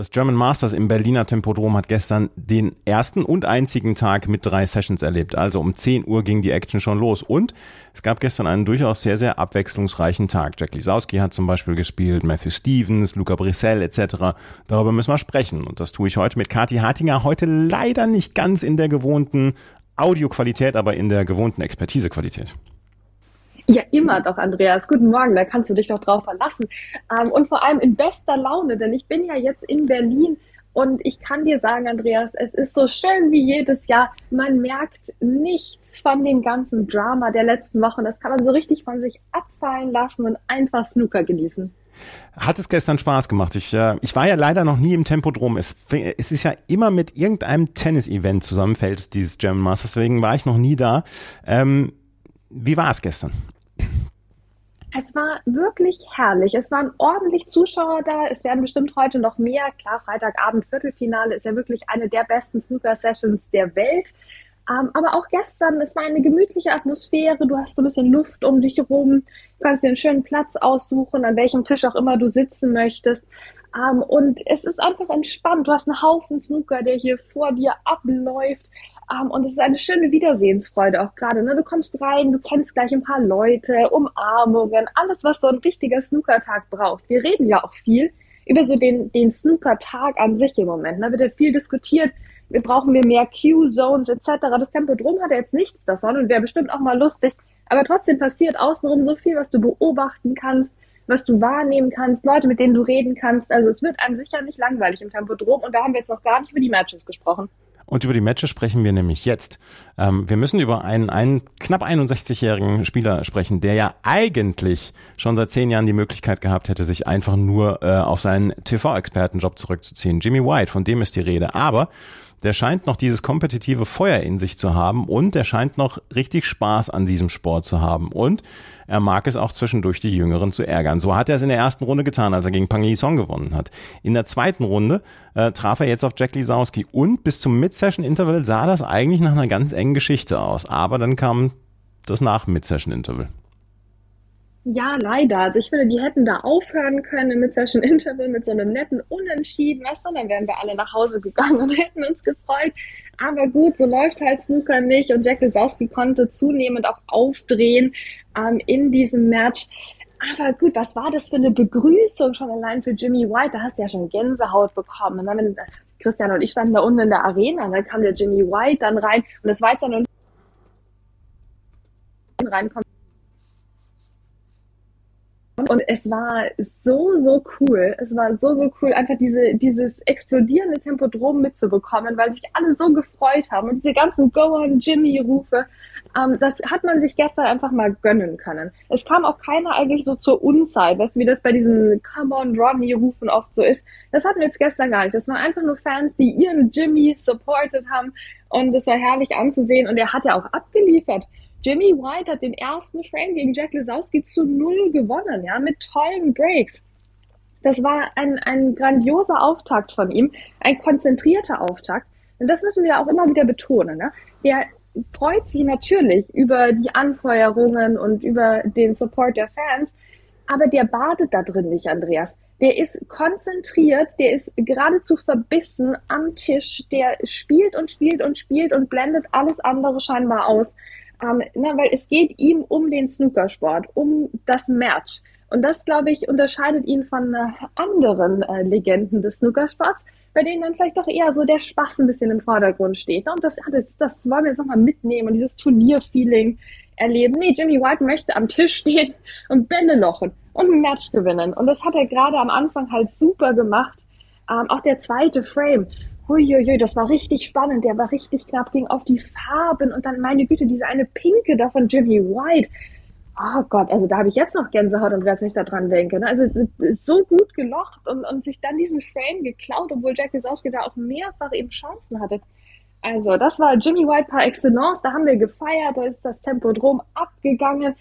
Das German Masters im Berliner Tempodrom hat gestern den ersten und einzigen Tag mit drei Sessions erlebt. Also um 10 Uhr ging die Action schon los. Und es gab gestern einen durchaus sehr, sehr abwechslungsreichen Tag. Jack Lisowski hat zum Beispiel gespielt, Matthew Stevens, Luca Brissell etc. Darüber müssen wir sprechen. Und das tue ich heute mit Kati Hartinger. Heute leider nicht ganz in der gewohnten Audioqualität, aber in der gewohnten Expertisequalität. Ja, immer doch, Andreas. Guten Morgen, da kannst du dich doch drauf verlassen. Ähm, und vor allem in bester Laune, denn ich bin ja jetzt in Berlin und ich kann dir sagen, Andreas, es ist so schön wie jedes Jahr. Man merkt nichts von dem ganzen Drama der letzten Wochen. Das kann man so richtig von sich abfallen lassen und einfach Snooker genießen. Hat es gestern Spaß gemacht? Ich, äh, ich war ja leider noch nie im Tempodrom. Es, es ist ja immer mit irgendeinem Tennis-Event zusammenfällt, dieses German Masters. Deswegen war ich noch nie da. Ähm, wie war es gestern? Es war wirklich herrlich. Es waren ordentlich Zuschauer da. Es werden bestimmt heute noch mehr. Klar, Freitagabend Viertelfinale ist ja wirklich eine der besten Snooker-Sessions der Welt. Ähm, aber auch gestern, es war eine gemütliche Atmosphäre. Du hast so ein bisschen Luft um dich herum. Du kannst dir einen schönen Platz aussuchen, an welchem Tisch auch immer du sitzen möchtest. Ähm, und es ist einfach entspannt. Du hast einen Haufen Snooker, der hier vor dir abläuft. Um, und es ist eine schöne Wiedersehensfreude auch gerade. Ne? Du kommst rein, du kennst gleich ein paar Leute, Umarmungen, alles, was so ein richtiger Snookertag braucht. Wir reden ja auch viel über so den, den Snookertag an sich im Moment. Da ne? wird ja viel diskutiert. Wir brauchen wir mehr Q-Zones etc. Das Tempodrom hat ja jetzt nichts davon und wäre bestimmt auch mal lustig. Aber trotzdem passiert außenrum so viel, was du beobachten kannst, was du wahrnehmen kannst, Leute, mit denen du reden kannst. Also es wird einem sicher nicht langweilig im Tempodrom und da haben wir jetzt noch gar nicht über die Matches gesprochen. Und über die Matches sprechen wir nämlich jetzt. Ähm, wir müssen über einen, einen knapp 61-jährigen Spieler sprechen, der ja eigentlich schon seit zehn Jahren die Möglichkeit gehabt hätte, sich einfach nur äh, auf seinen TV-Expertenjob zurückzuziehen. Jimmy White, von dem ist die Rede. Aber der scheint noch dieses kompetitive Feuer in sich zu haben und der scheint noch richtig Spaß an diesem Sport zu haben. Und er mag es auch zwischendurch die Jüngeren zu ärgern. So hat er es in der ersten Runde getan, als er gegen Pang Song gewonnen hat. In der zweiten Runde äh, traf er jetzt auf Jack Lisowski und bis zum Mid-Session-Interval sah das eigentlich nach einer ganz engen Geschichte aus. Aber dann kam das nach-Mid-Session-Interval. Ja, leider. Also ich finde, die hätten da aufhören können mit Session Interval, mit so einem netten Unentschieden, weißt du, dann wären wir alle nach Hause gegangen und hätten uns gefreut. Aber gut, so läuft halt Snooker nicht und Jack Lesowski konnte zunehmend auch aufdrehen ähm, in diesem Match. Aber gut, was war das für eine Begrüßung schon allein für Jimmy White? Da hast du ja schon Gänsehaut bekommen. Und dann, wenn das, Christian und ich standen da unten in der Arena, und dann kam der Jimmy White dann rein und das war jetzt dann reinkommt und es war so, so cool. Es war so, so cool, einfach diese, dieses explodierende Tempodrom mitzubekommen, weil sich alle so gefreut haben. Und diese ganzen Go-on-Jimmy-Rufe, ähm, das hat man sich gestern einfach mal gönnen können. Es kam auch keiner eigentlich so zur Unzeit, weißt du, wie das bei diesen Come on, Ronnie-Rufen oft so ist. Das hatten wir jetzt gestern gar nicht. Das waren einfach nur Fans, die ihren Jimmy supported haben. Und es war herrlich anzusehen. Und er hat ja auch abgeliefert. Jimmy White hat den ersten Frame gegen Jack Lesowski zu null gewonnen, ja, mit tollen Breaks. Das war ein, ein grandioser Auftakt von ihm, ein konzentrierter Auftakt. Und das müssen wir auch immer wieder betonen. Ne? Der freut sich natürlich über die Anfeuerungen und über den Support der Fans, aber der badet da drin nicht, Andreas. Der ist konzentriert, der ist geradezu verbissen am Tisch, der spielt und spielt und spielt und blendet alles andere scheinbar aus. Ähm, na, weil es geht ihm um den Snookersport, um das Match. Und das, glaube ich, unterscheidet ihn von äh, anderen äh, Legenden des Snookersports, bei denen dann vielleicht doch eher so der Spaß ein bisschen im Vordergrund steht. Ne? Und das, das, das wollen wir jetzt nochmal mitnehmen und dieses Turnierfeeling erleben. Nee, Jimmy White möchte am Tisch stehen und Bände lochen und ein Match gewinnen. Und das hat er gerade am Anfang halt super gemacht. Ähm, auch der zweite Frame Uiuiui, das war richtig spannend, der war richtig knapp, ging auf die Farben und dann, meine Güte, diese eine Pinke da von Jimmy White. Oh Gott, also da habe ich jetzt noch Gänsehaut und wenn ich da dran denke. Also so gut gelocht und, und sich dann diesen Frame geklaut, obwohl Jack Lesowski da auch mehrfach eben Chancen hatte. Also das war Jimmy White par excellence, da haben wir gefeiert, da ist das Tempodrom abgegangen.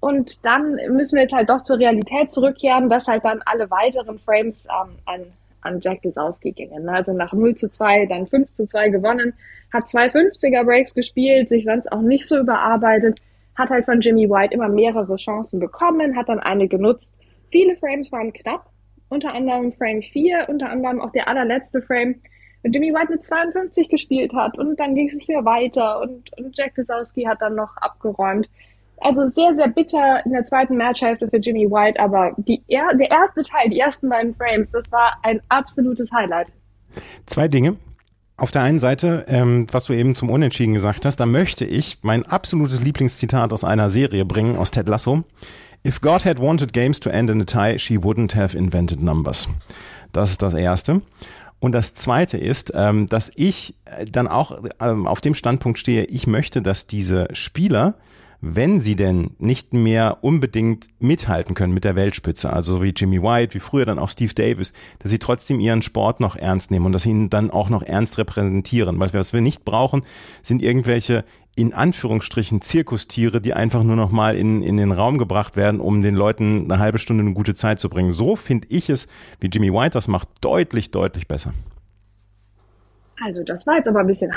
Und dann müssen wir jetzt halt doch zur Realität zurückkehren, dass halt dann alle weiteren Frames ähm, an an Jack Lesowski gingen. Also nach 0 zu 2, dann 5 zu 2 gewonnen, hat zwei 50er Breaks gespielt, sich sonst auch nicht so überarbeitet, hat halt von Jimmy White immer mehrere Chancen bekommen, hat dann eine genutzt. Viele Frames waren knapp, unter anderem Frame 4, unter anderem auch der allerletzte Frame, wenn Jimmy White mit 52 gespielt hat und dann ging es nicht mehr weiter und, und Jack Lesowski hat dann noch abgeräumt. Also sehr, sehr bitter in der zweiten Matchhälfte für Jimmy White, aber die, der erste Teil, die ersten beiden Frames, das war ein absolutes Highlight. Zwei Dinge. Auf der einen Seite, ähm, was du eben zum Unentschieden gesagt hast, da möchte ich mein absolutes Lieblingszitat aus einer Serie bringen, aus Ted Lasso. If God had wanted games to end in a tie, she wouldn't have invented numbers. Das ist das Erste. Und das Zweite ist, ähm, dass ich dann auch ähm, auf dem Standpunkt stehe, ich möchte, dass diese Spieler wenn sie denn nicht mehr unbedingt mithalten können mit der Weltspitze, also wie Jimmy White, wie früher dann auch Steve Davis, dass sie trotzdem ihren Sport noch ernst nehmen und dass sie ihn dann auch noch ernst repräsentieren. Weil was wir nicht brauchen, sind irgendwelche in Anführungsstrichen Zirkustiere, die einfach nur noch mal in, in den Raum gebracht werden, um den Leuten eine halbe Stunde eine gute Zeit zu bringen. So finde ich es, wie Jimmy White das macht, deutlich, deutlich besser. Also das war jetzt aber ein bisschen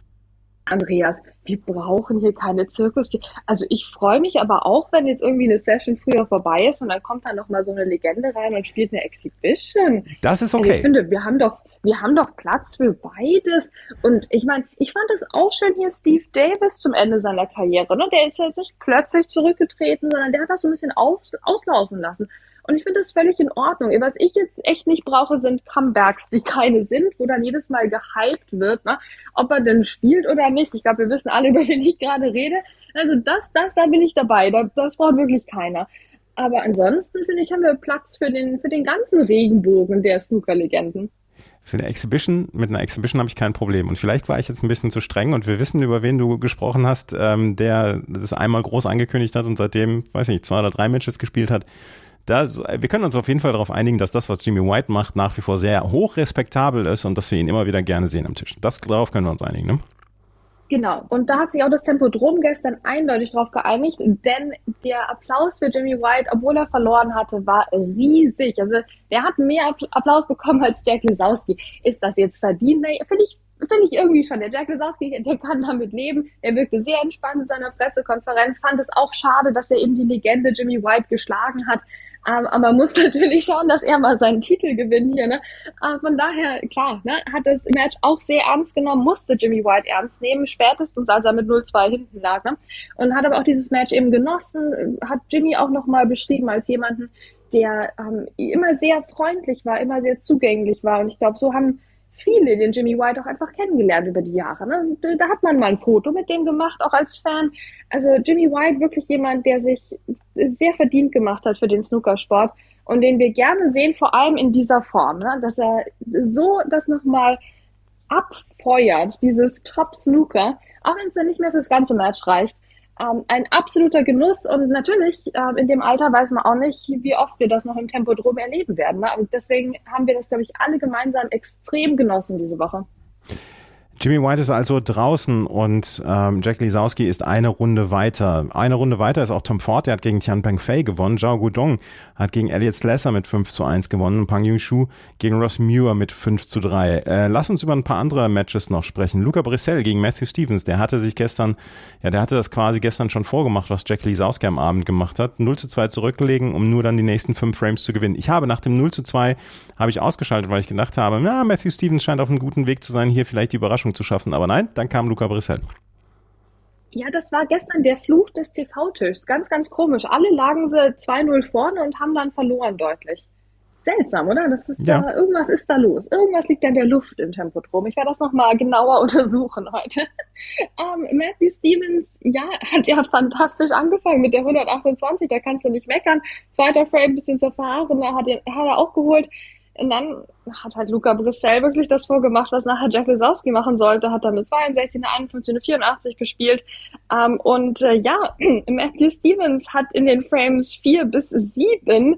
Andreas, wir brauchen hier keine Zirkus. Also ich freue mich aber auch, wenn jetzt irgendwie eine Session früher vorbei ist und dann kommt da nochmal so eine Legende rein und spielt eine Exhibition. Das ist okay. Also ich finde, wir haben doch, wir haben doch Platz für beides. Und ich meine, ich fand es auch schön hier Steve Davis zum Ende seiner Karriere. Ne? Der ist jetzt nicht plötzlich zurückgetreten, sondern der hat das so ein bisschen aus, auslaufen lassen. Und ich finde das völlig in Ordnung. Was ich jetzt echt nicht brauche, sind Comebacks, die keine sind, wo dann jedes Mal gehypt wird, ne? ob er denn spielt oder nicht. Ich glaube, wir wissen alle, über wen ich gerade rede. Also das, das, da bin ich dabei. Das, das braucht wirklich keiner. Aber ansonsten, finde ich, haben wir Platz für den, für den ganzen Regenbogen der Snooker-Legenden. Für eine Exhibition, mit einer Exhibition habe ich kein Problem. Und vielleicht war ich jetzt ein bisschen zu streng und wir wissen, über wen du gesprochen hast, ähm, der das einmal groß angekündigt hat und seitdem, weiß nicht, zwei oder drei Matches gespielt hat da, wir können uns auf jeden Fall darauf einigen, dass das, was Jimmy White macht, nach wie vor sehr hoch respektabel ist und dass wir ihn immer wieder gerne sehen am Tisch. Das, darauf können wir uns einigen, ne? Genau. Und da hat sich auch das Tempodrom gestern eindeutig darauf geeinigt, denn der Applaus für Jimmy White, obwohl er verloren hatte, war riesig. Also der hat mehr Applaus bekommen als Jack Lesowski. Ist das jetzt verdient? Nee, finde ich finde ich irgendwie schon. Der Jack Lesowski, der kann damit leben. Er wirkte sehr entspannt in seiner Pressekonferenz, fand es auch schade, dass er eben die Legende Jimmy White geschlagen hat. Ähm, aber man muss natürlich schauen, dass er mal seinen Titel gewinnt hier. Ne? Äh, von daher, klar, ne, hat das Match auch sehr ernst genommen, musste Jimmy White ernst nehmen, spätestens als er mit 0-2 hinten lag. Ne? Und hat aber auch dieses Match eben genossen, hat Jimmy auch nochmal beschrieben als jemanden, der ähm, immer sehr freundlich war, immer sehr zugänglich war. Und ich glaube, so haben viele den Jimmy White auch einfach kennengelernt über die Jahre. Ne? Da hat man mal ein Foto mit dem gemacht, auch als Fan. Also Jimmy White wirklich jemand, der sich sehr verdient gemacht hat für den Snookersport und den wir gerne sehen, vor allem in dieser Form, ne? dass er so das nochmal abfeuert, dieses Top Snooker, auch wenn es dann nicht mehr fürs ganze Match reicht. Ähm, ein absoluter Genuss und natürlich äh, in dem Alter weiß man auch nicht, wie oft wir das noch im Tempo drum erleben werden. Ne? Und deswegen haben wir das, glaube ich, alle gemeinsam extrem genossen diese Woche. Jimmy White ist also draußen und ähm, Jack Lisowski ist eine Runde weiter. Eine Runde weiter ist auch Tom Ford, der hat gegen Tian Peng Fei gewonnen. Zhao Gudong hat gegen Elliot Slesser mit 5 zu 1 gewonnen. Pang Yung-Shu gegen Ross Muir mit 5 zu 3. Äh, lass uns über ein paar andere Matches noch sprechen. Luca Brissell gegen Matthew Stevens, der hatte sich gestern, ja, der hatte das quasi gestern schon vorgemacht, was Jack Lisowski am Abend gemacht hat. 0 zu 2 zurückgelegen, um nur dann die nächsten fünf Frames zu gewinnen. Ich habe nach dem 0 zu 2 habe ich ausgeschaltet, weil ich gedacht habe, na, Matthew Stevens scheint auf einem guten Weg zu sein, hier vielleicht die Überraschung zu schaffen. Aber nein, dann kam Luca Brissell. Ja, das war gestern der Fluch des TV-Tischs. Ganz, ganz komisch. Alle lagen sie 2-0 vorne und haben dann verloren deutlich. Seltsam, oder? Das ist ja. da, irgendwas ist da los. Irgendwas liegt da in der Luft im Tempodrom. Ich werde das nochmal genauer untersuchen heute. ähm, Matthew Stevens, ja, hat ja fantastisch angefangen mit der 128. Da kannst du nicht meckern. Zweiter Frame, ein bisschen zerfahren. Da hat er, hat er auch geholt. Und dann hat halt Luca Brissell wirklich das vorgemacht, was nachher Jack Lesowski machen sollte. Hat dann mit 62, eine 51, eine 84 gespielt. Ähm, und äh, ja, Matthew Stevens hat in den Frames 4 bis 7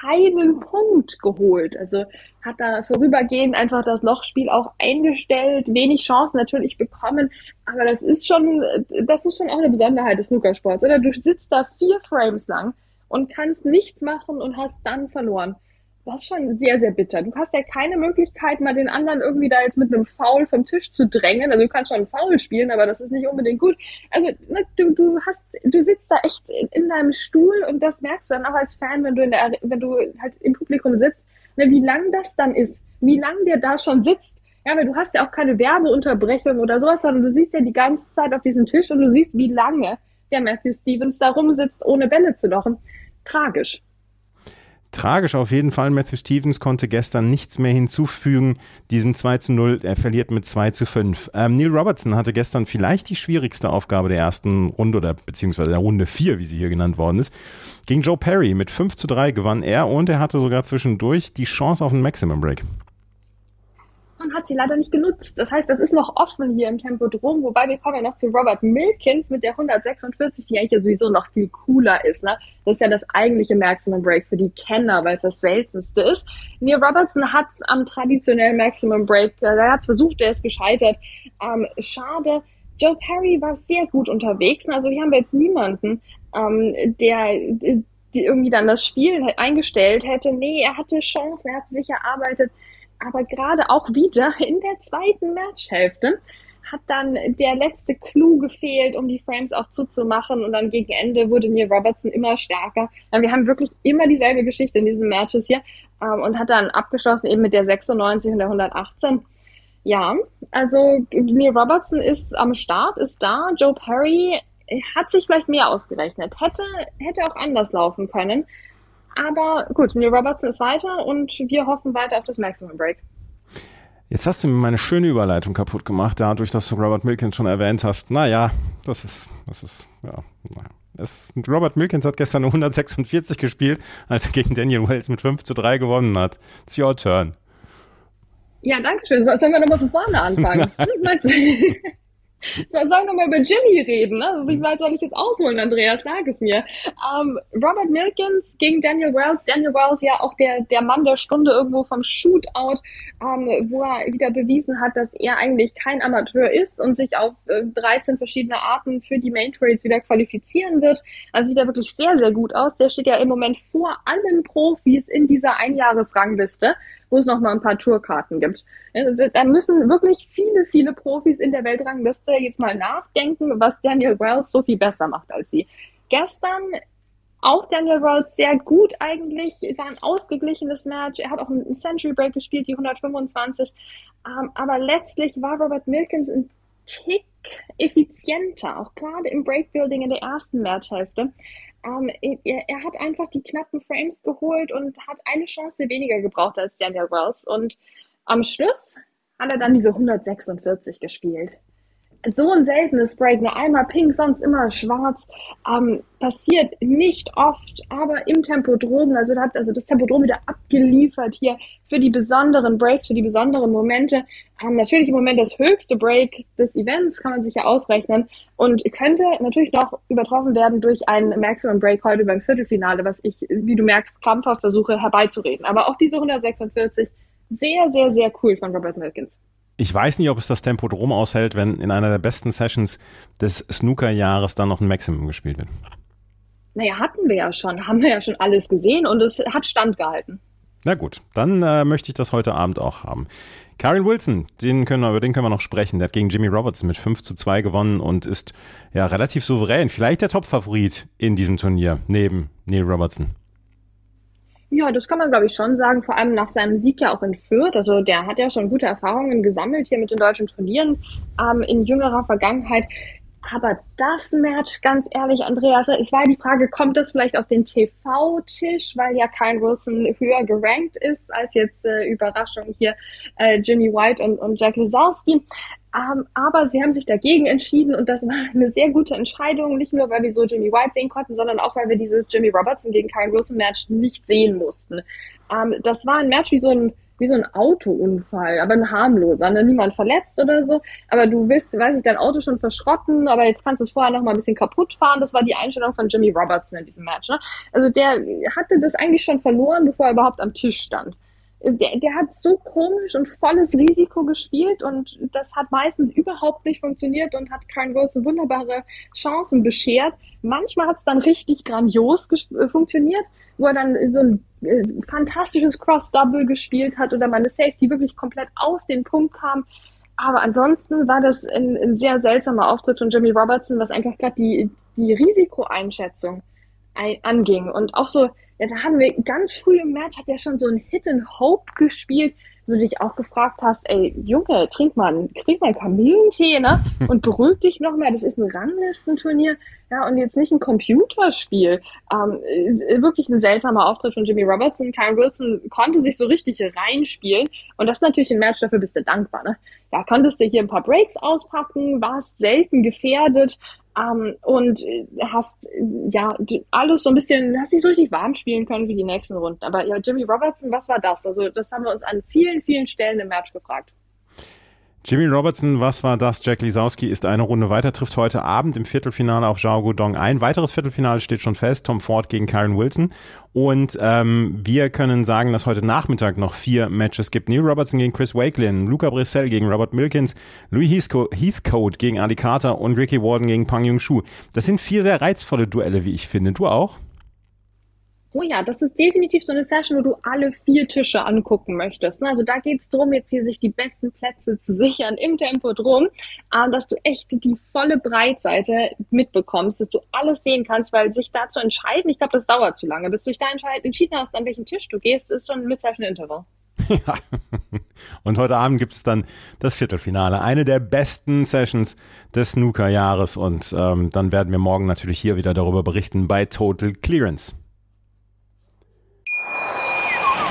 keinen Punkt geholt. Also hat da vorübergehend einfach das Lochspiel auch eingestellt, wenig Chancen natürlich bekommen. Aber das ist schon, das ist schon auch eine Besonderheit des Snookersports, oder? Du sitzt da vier Frames lang und kannst nichts machen und hast dann verloren das ist schon sehr, sehr bitter. Du hast ja keine Möglichkeit, mal den anderen irgendwie da jetzt mit einem Foul vom Tisch zu drängen. Also du kannst schon Foul spielen, aber das ist nicht unbedingt gut. Also ne, du, du hast, du sitzt da echt in deinem Stuhl und das merkst du dann auch als Fan, wenn du in der, wenn du halt im Publikum sitzt, ne, wie lang das dann ist, wie lang der da schon sitzt. Ja, weil du hast ja auch keine Werbeunterbrechung oder sowas, sondern du siehst ja die ganze Zeit auf diesem Tisch und du siehst, wie lange der Matthew Stevens da rumsitzt, ohne Bälle zu lochen. Tragisch. Tragisch auf jeden Fall. Matthew Stevens konnte gestern nichts mehr hinzufügen. Diesen 2 zu 0, er verliert mit 2 zu 5. Ähm, Neil Robertson hatte gestern vielleicht die schwierigste Aufgabe der ersten Runde oder beziehungsweise der Runde 4, wie sie hier genannt worden ist. Gegen Joe Perry mit 5 zu 3 gewann er und er hatte sogar zwischendurch die Chance auf einen Maximum Break und hat sie leider nicht genutzt. Das heißt, das ist noch offen hier im Tempodrom, wobei wir kommen ja noch zu Robert Milkins mit der 146, die eigentlich ja sowieso noch viel cooler ist. Ne? Das ist ja das eigentliche Maximum Break für die Kenner, weil es das seltenste ist. Neil Robertson hat es am traditionellen Maximum Break, äh, er hat es versucht, er ist gescheitert. Ähm, schade. Joe Perry war sehr gut unterwegs. Also hier haben wir jetzt niemanden, ähm, der irgendwie dann das Spiel eingestellt hätte. Nee, er hatte Chancen, er hat sich erarbeitet aber gerade auch wieder in der zweiten Matchhälfte hat dann der letzte Clou gefehlt, um die Frames auch zuzumachen und dann gegen Ende wurde Neil Robertson immer stärker. Wir haben wirklich immer dieselbe Geschichte in diesen Matches hier ähm, und hat dann abgeschlossen eben mit der 96 und der 118. Ja, also Neil Robertson ist am Start, ist da. Joe Perry hat sich vielleicht mehr ausgerechnet, hätte, hätte auch anders laufen können. Aber gut, Neil Robertson ist weiter und wir hoffen weiter auf das Maximum Break. Jetzt hast du mir meine schöne Überleitung kaputt gemacht, dadurch, dass du Robert Milkins schon erwähnt hast. Naja, das ist, das ist, ja, naja. Es, Robert Milkins hat gestern eine 146 gespielt, als er gegen Daniel Wells mit 5 zu 3 gewonnen hat. It's your turn. Ja, danke schön. Sollen wir nochmal von vorne anfangen? Sollen wir mal über Jimmy reden? Ne? Wie weit soll ich jetzt ausholen, Andreas? Sag es mir. Ähm, Robert Milkins gegen Daniel Wells. Daniel Wells ja auch der, der Mann der Stunde irgendwo vom Shootout, ähm, wo er wieder bewiesen hat, dass er eigentlich kein Amateur ist und sich auf äh, 13 verschiedene Arten für die Main Trades wieder qualifizieren wird. Also sieht er wirklich sehr, sehr gut aus. Der steht ja im Moment vor allen Profis in dieser Einjahresrangliste wo es noch mal ein paar Tourkarten gibt. Da müssen wirklich viele, viele Profis in der Weltrangliste jetzt mal nachdenken, was Daniel Wells so viel besser macht als sie. Gestern auch Daniel Wells sehr gut eigentlich, war ein ausgeglichenes Match. Er hat auch einen Century Break gespielt, die 125. Ähm, aber letztlich war Robert Milkins ein Tick effizienter, auch gerade im Breakbuilding in der ersten Matchhälfte. Ähm, er, er, hat einfach die knappen Frames geholt und hat eine Chance weniger gebraucht als Daniel Wells. Und am Schluss hat er dann diese 146 gespielt so ein seltenes Break, ne? einmal pink, sonst immer schwarz, ähm, passiert nicht oft, aber im Tempodrom, also hat also das Tempodrom wieder abgeliefert hier für die besonderen Breaks, für die besonderen Momente. Ähm, natürlich im Moment das höchste Break des Events, kann man sich ja ausrechnen und könnte natürlich noch übertroffen werden durch einen Maximum Break heute beim Viertelfinale, was ich, wie du merkst, krampfhaft versuche herbeizureden. Aber auch diese 146, sehr, sehr, sehr cool von Robert Milkins. Ich weiß nicht, ob es das Tempo drum aushält, wenn in einer der besten Sessions des Snooker-Jahres dann noch ein Maximum gespielt wird. Naja, hatten wir ja schon, haben wir ja schon alles gesehen und es hat standgehalten. Na gut, dann äh, möchte ich das heute Abend auch haben. Karen Wilson, den können über den können wir noch sprechen. Der hat gegen Jimmy Robertson mit 5 zu 2 gewonnen und ist ja relativ souverän. Vielleicht der Top-Favorit in diesem Turnier neben Neil Robertson. Ja, das kann man, glaube ich, schon sagen, vor allem nach seinem Sieg ja auch in Fürth. Also der hat ja schon gute Erfahrungen gesammelt hier mit den deutschen Turnieren ähm, in jüngerer Vergangenheit. Aber das Match, ganz ehrlich, Andreas, es war die Frage, kommt das vielleicht auf den TV-Tisch, weil ja Kyle Wilson höher gerankt ist als jetzt äh, Überraschung hier äh, Jimmy White und, und Jack Lazowski. Ähm, aber sie haben sich dagegen entschieden und das war eine sehr gute Entscheidung, nicht nur, weil wir so Jimmy White sehen konnten, sondern auch, weil wir dieses Jimmy Robertson gegen Kyle Wilson Match nicht sehen mussten. Ähm, das war ein Match wie so ein wie so ein Autounfall, aber ein harmloser, ne? niemand verletzt oder so, aber du willst, weiß ich, dein Auto schon verschrotten, aber jetzt kannst du es vorher noch mal ein bisschen kaputt fahren. Das war die Einstellung von Jimmy Robertson in diesem Match. Ne? Also der hatte das eigentlich schon verloren, bevor er überhaupt am Tisch stand der, der hat so komisch und volles Risiko gespielt und das hat meistens überhaupt nicht funktioniert und hat Karen Wilson wunderbare Chancen beschert. Manchmal hat es dann richtig grandios äh, funktioniert, wo er dann so ein äh, fantastisches Cross-Double gespielt hat oder meine Safety wirklich komplett auf den Punkt kam. Aber ansonsten war das ein, ein sehr seltsamer Auftritt von Jimmy Robertson, was einfach gerade die, die Risikoeinschätzung anging. Und auch so, ja, da haben wir ganz früh im Match, hat er schon so ein Hit and Hope gespielt, wo du dich auch gefragt hast, ey, Junge, trink mal, trink mal Kamillentee, ne? Und beruhig dich nochmal, das ist ein Ranglistenturnier, ja, und jetzt nicht ein Computerspiel. Ähm, äh, wirklich ein seltsamer Auftritt von Jimmy Robertson. Kyle Wilson konnte sich so richtig reinspielen. Und das ist natürlich ein Match, dafür bist du dankbar, ne? Da konntest du hier ein paar Breaks auspacken, warst selten gefährdet, ähm, und äh, hast ja alles so ein bisschen, hast dich so richtig warm spielen können für die nächsten Runden. Aber ja, Jimmy Robertson, was war das? Also das haben wir uns an vielen, vielen Stellen im Match gefragt. Jimmy Robertson, was war das? Jack Lisowski ist eine Runde weiter, trifft heute Abend im Viertelfinale auf Zhao Guodong ein. Weiteres Viertelfinale steht schon fest, Tom Ford gegen Karen Wilson. Und ähm, wir können sagen, dass heute Nachmittag noch vier Matches gibt. Neil Robertson gegen Chris Wakelin, Luca Brissell gegen Robert Milkins, Louis Heathcote gegen Ali Carter und Ricky Warden gegen Pang Yung Shu. Das sind vier sehr reizvolle Duelle, wie ich finde. Du auch? Oh ja, das ist definitiv so eine Session, wo du alle vier Tische angucken möchtest. Ne? Also da geht's drum, jetzt hier sich die besten Plätze zu sichern im Tempo drum, äh, dass du echt die volle Breitseite mitbekommst, dass du alles sehen kannst, weil sich da zu entscheiden, ich glaube, das dauert zu lange. Bis du dich da entschieden hast, an welchen Tisch du gehst, ist schon ein Session Interval. Ja. Und heute Abend gibt es dann das Viertelfinale. Eine der besten Sessions des Snooker-Jahres. Und ähm, dann werden wir morgen natürlich hier wieder darüber berichten bei Total Clearance.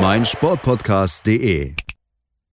meinsportpodcast.de